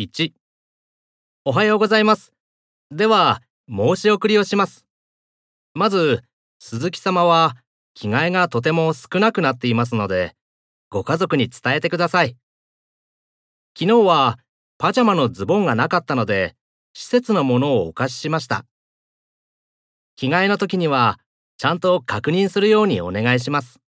1おはようございます。では、申し送りをします。まず、鈴木様は着替えがとても少なくなっていますので、ご家族に伝えてください。昨日はパジャマのズボンがなかったので、施設のものをお貸ししました。着替えの時には、ちゃんと確認するようにお願いします。